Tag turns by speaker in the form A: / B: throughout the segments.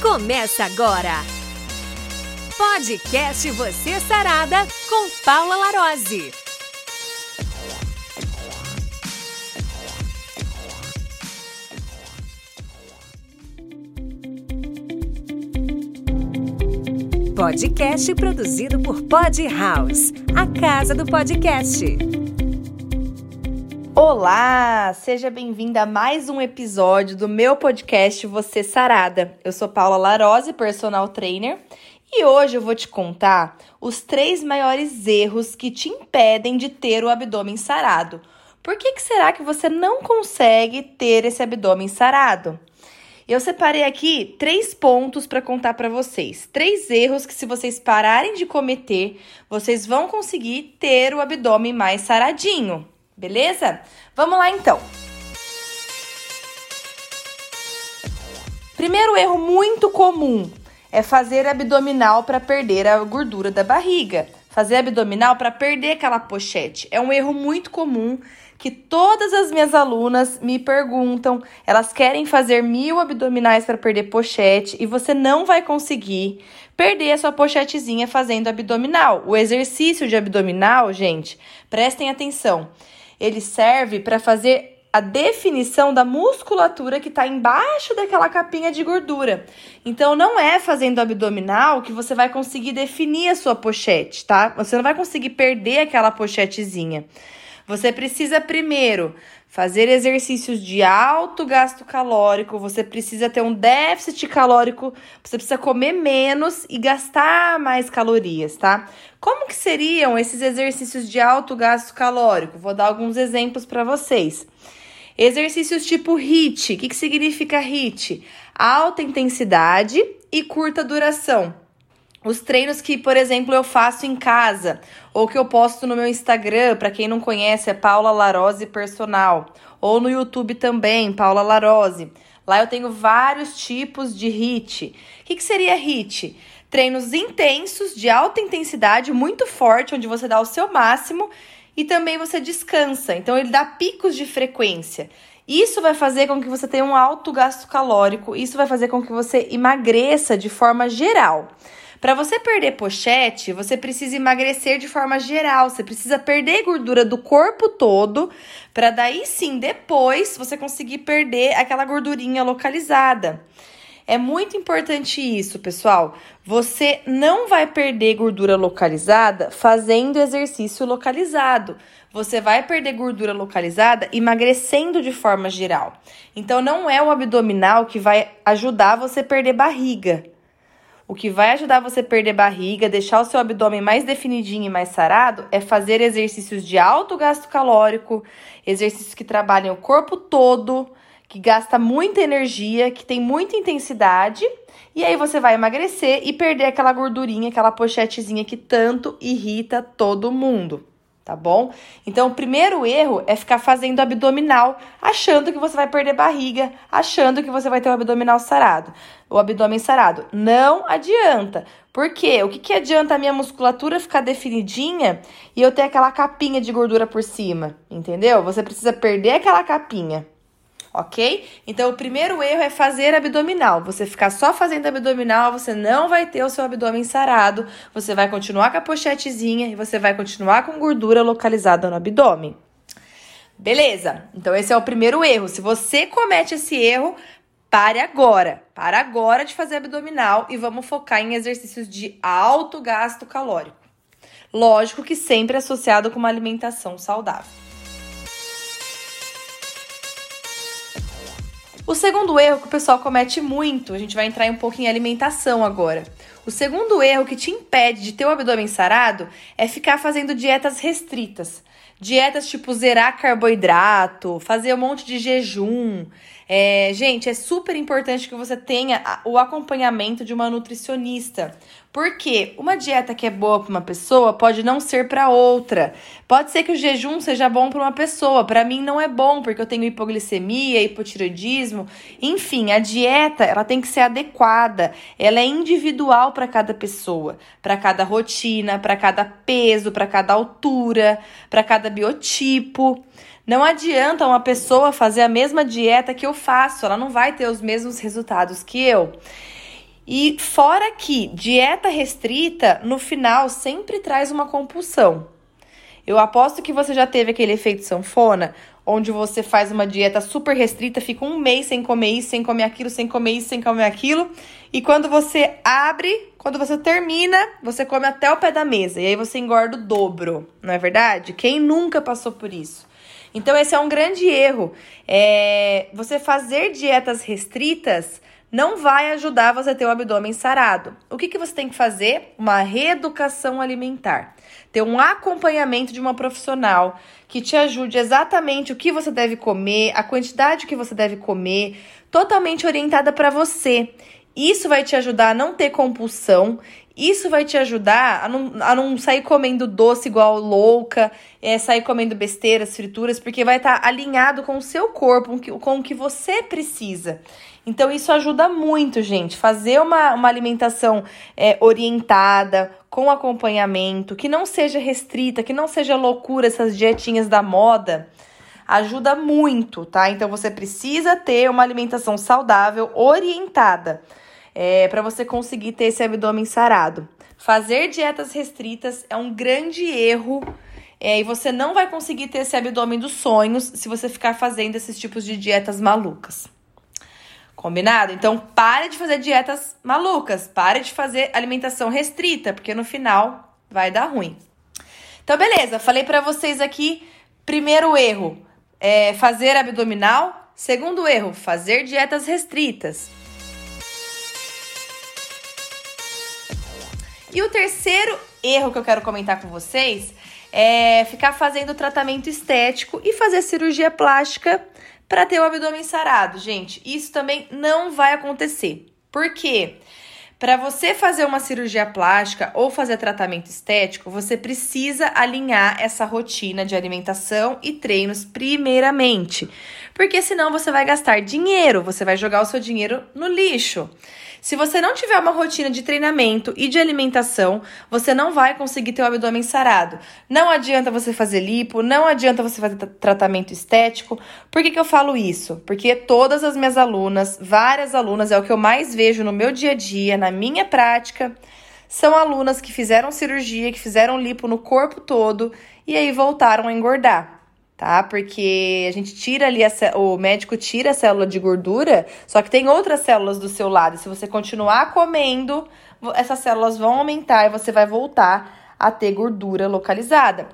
A: Começa agora. Podcast Você Sarada com Paula Larose. Podcast produzido por Pod House, a casa do podcast.
B: Olá, seja bem-vinda a mais um episódio do meu podcast Você Sarada. Eu sou Paula Larose, personal trainer, e hoje eu vou te contar os três maiores erros que te impedem de ter o abdômen sarado. Por que, que será que você não consegue ter esse abdômen sarado? Eu separei aqui três pontos para contar para vocês. Três erros que, se vocês pararem de cometer, vocês vão conseguir ter o abdômen mais saradinho. Beleza? Vamos lá então. Primeiro erro muito comum é fazer abdominal para perder a gordura da barriga. Fazer abdominal para perder aquela pochete. É um erro muito comum que todas as minhas alunas me perguntam. Elas querem fazer mil abdominais para perder pochete e você não vai conseguir perder a sua pochetezinha fazendo abdominal. O exercício de abdominal, gente, prestem atenção ele serve para fazer a definição da musculatura que está embaixo daquela capinha de gordura. Então, não é fazendo abdominal que você vai conseguir definir a sua pochete, tá? Você não vai conseguir perder aquela pochetezinha. Você precisa primeiro fazer exercícios de alto gasto calórico, você precisa ter um déficit calórico, você precisa comer menos e gastar mais calorias, tá? Como que seriam esses exercícios de alto gasto calórico? Vou dar alguns exemplos para vocês. Exercícios tipo HIIT. O que, que significa HIIT? Alta intensidade e curta duração. Os treinos que, por exemplo, eu faço em casa ou que eu posto no meu Instagram, para quem não conhece, é Paula Larose Personal, ou no YouTube também, Paula Larose. Lá eu tenho vários tipos de HIIT. O que, que seria HIIT? Treinos intensos, de alta intensidade, muito forte, onde você dá o seu máximo e também você descansa. Então ele dá picos de frequência. Isso vai fazer com que você tenha um alto gasto calórico, isso vai fazer com que você emagreça de forma geral. Para você perder pochete, você precisa emagrecer de forma geral, você precisa perder gordura do corpo todo, para daí sim, depois você conseguir perder aquela gordurinha localizada. É muito importante isso, pessoal. Você não vai perder gordura localizada fazendo exercício localizado. Você vai perder gordura localizada emagrecendo de forma geral. Então, não é o abdominal que vai ajudar você a perder barriga. O que vai ajudar você a perder barriga, deixar o seu abdômen mais definidinho e mais sarado é fazer exercícios de alto gasto calórico, exercícios que trabalham o corpo todo, que gasta muita energia, que tem muita intensidade, e aí você vai emagrecer e perder aquela gordurinha, aquela pochetezinha que tanto irrita todo mundo tá bom? Então, o primeiro erro é ficar fazendo abdominal, achando que você vai perder barriga, achando que você vai ter o abdominal sarado, o abdômen sarado. Não adianta. Por quê? O que, que adianta a minha musculatura ficar definidinha e eu ter aquela capinha de gordura por cima? Entendeu? Você precisa perder aquela capinha ok? Então, o primeiro erro é fazer abdominal. Você ficar só fazendo abdominal, você não vai ter o seu abdômen sarado, você vai continuar com a pochetezinha e você vai continuar com gordura localizada no abdômen. Beleza? Então, esse é o primeiro erro. Se você comete esse erro, pare agora. Para agora de fazer abdominal e vamos focar em exercícios de alto gasto calórico. Lógico que sempre associado com uma alimentação saudável. O segundo erro que o pessoal comete muito, a gente vai entrar um pouco em alimentação agora. O segundo erro que te impede de ter o abdômen sarado é ficar fazendo dietas restritas. Dietas tipo zerar carboidrato, fazer um monte de jejum, é, gente, é super importante que você tenha o acompanhamento de uma nutricionista. Porque uma dieta que é boa para uma pessoa pode não ser para outra. Pode ser que o jejum seja bom para uma pessoa, para mim não é bom, porque eu tenho hipoglicemia, hipotiroidismo. Enfim, a dieta, ela tem que ser adequada. Ela é individual para cada pessoa, para cada rotina, para cada peso, para cada altura, para cada biotipo. Não adianta uma pessoa fazer a mesma dieta que eu faço, ela não vai ter os mesmos resultados que eu. E fora que dieta restrita, no final, sempre traz uma compulsão. Eu aposto que você já teve aquele efeito sanfona, onde você faz uma dieta super restrita, fica um mês sem comer isso, sem comer aquilo, sem comer isso, sem comer aquilo. E quando você abre, quando você termina, você come até o pé da mesa. E aí você engorda o dobro, não é verdade? Quem nunca passou por isso? Então, esse é um grande erro. É, você fazer dietas restritas não vai ajudar você a ter o abdômen sarado. O que, que você tem que fazer? Uma reeducação alimentar. Ter um acompanhamento de uma profissional que te ajude exatamente o que você deve comer, a quantidade que você deve comer, totalmente orientada para você. Isso vai te ajudar a não ter compulsão isso vai te ajudar a não, a não sair comendo doce igual louca, é, sair comendo besteiras, frituras, porque vai estar tá alinhado com o seu corpo, com o que você precisa. Então, isso ajuda muito, gente. Fazer uma, uma alimentação é, orientada, com acompanhamento, que não seja restrita, que não seja loucura essas dietinhas da moda, ajuda muito, tá? Então, você precisa ter uma alimentação saudável, orientada é, para você conseguir ter esse abdômen sarado. Fazer dietas restritas é um grande erro é, e você não vai conseguir ter esse abdômen dos sonhos se você ficar fazendo esses tipos de dietas malucas. Combinado? Então pare de fazer dietas malucas, pare de fazer alimentação restrita, porque no final vai dar ruim. Então beleza, falei para vocês aqui, primeiro erro, é fazer abdominal, segundo erro, fazer dietas restritas. E o terceiro erro que eu quero comentar com vocês é ficar fazendo tratamento estético e fazer cirurgia plástica para ter o abdômen sarado. Gente, isso também não vai acontecer. Por quê? Para você fazer uma cirurgia plástica ou fazer tratamento estético, você precisa alinhar essa rotina de alimentação e treinos primeiramente. Porque senão você vai gastar dinheiro, você vai jogar o seu dinheiro no lixo. Se você não tiver uma rotina de treinamento e de alimentação, você não vai conseguir ter o abdômen sarado. Não adianta você fazer lipo, não adianta você fazer tratamento estético. Por que, que eu falo isso? Porque todas as minhas alunas, várias alunas, é o que eu mais vejo no meu dia a dia, na minha prática, são alunas que fizeram cirurgia, que fizeram lipo no corpo todo e aí voltaram a engordar tá? Porque a gente tira ali, a, o médico tira a célula de gordura, só que tem outras células do seu lado. Se você continuar comendo, essas células vão aumentar e você vai voltar a ter gordura localizada.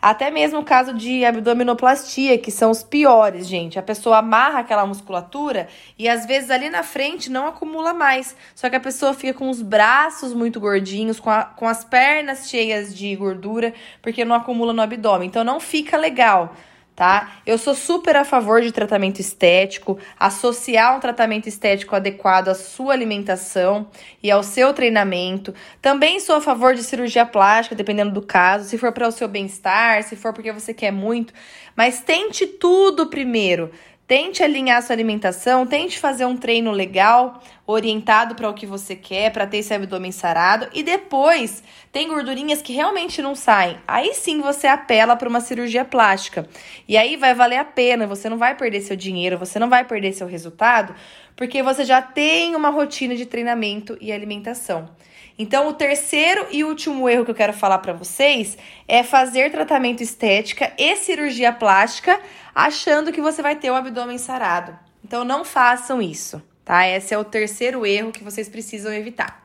B: Até mesmo o caso de abdominoplastia, que são os piores, gente. A pessoa amarra aquela musculatura e às vezes ali na frente não acumula mais. Só que a pessoa fica com os braços muito gordinhos, com, a, com as pernas cheias de gordura, porque não acumula no abdômen. Então não fica legal tá? Eu sou super a favor de tratamento estético, associar um tratamento estético adequado à sua alimentação e ao seu treinamento. Também sou a favor de cirurgia plástica, dependendo do caso, se for para o seu bem-estar, se for porque você quer muito, mas tente tudo primeiro. Tente alinhar sua alimentação, tente fazer um treino legal, orientado para o que você quer, para ter esse abdômen sarado. E depois, tem gordurinhas que realmente não saem. Aí sim você apela para uma cirurgia plástica. E aí vai valer a pena, você não vai perder seu dinheiro, você não vai perder seu resultado, porque você já tem uma rotina de treinamento e alimentação. Então, o terceiro e último erro que eu quero falar para vocês é fazer tratamento estética e cirurgia plástica achando que você vai ter o abdômen sarado. Então, não façam isso, tá? Esse é o terceiro erro que vocês precisam evitar.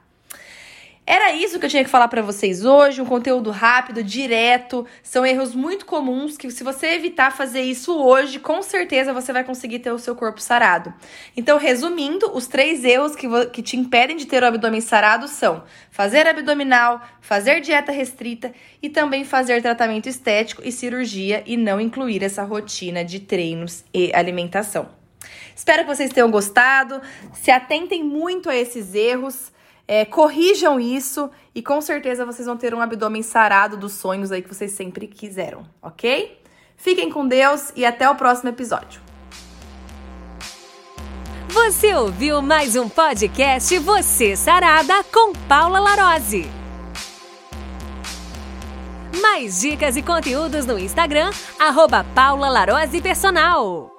B: Era isso que eu tinha que falar para vocês hoje, um conteúdo rápido, direto. São erros muito comuns que se você evitar fazer isso hoje, com certeza você vai conseguir ter o seu corpo sarado. Então, resumindo, os três erros que, que te impedem de ter o abdômen sarado são fazer abdominal, fazer dieta restrita e também fazer tratamento estético e cirurgia e não incluir essa rotina de treinos e alimentação. Espero que vocês tenham gostado. Se atentem muito a esses erros. É, corrijam isso e com certeza vocês vão ter um abdômen sarado dos sonhos aí que vocês sempre quiseram, ok? Fiquem com Deus e até o próximo episódio.
A: Você ouviu mais um podcast Você Sarada com Paula Larose. Mais dicas e conteúdos no Instagram, arroba Paula Larose Personal.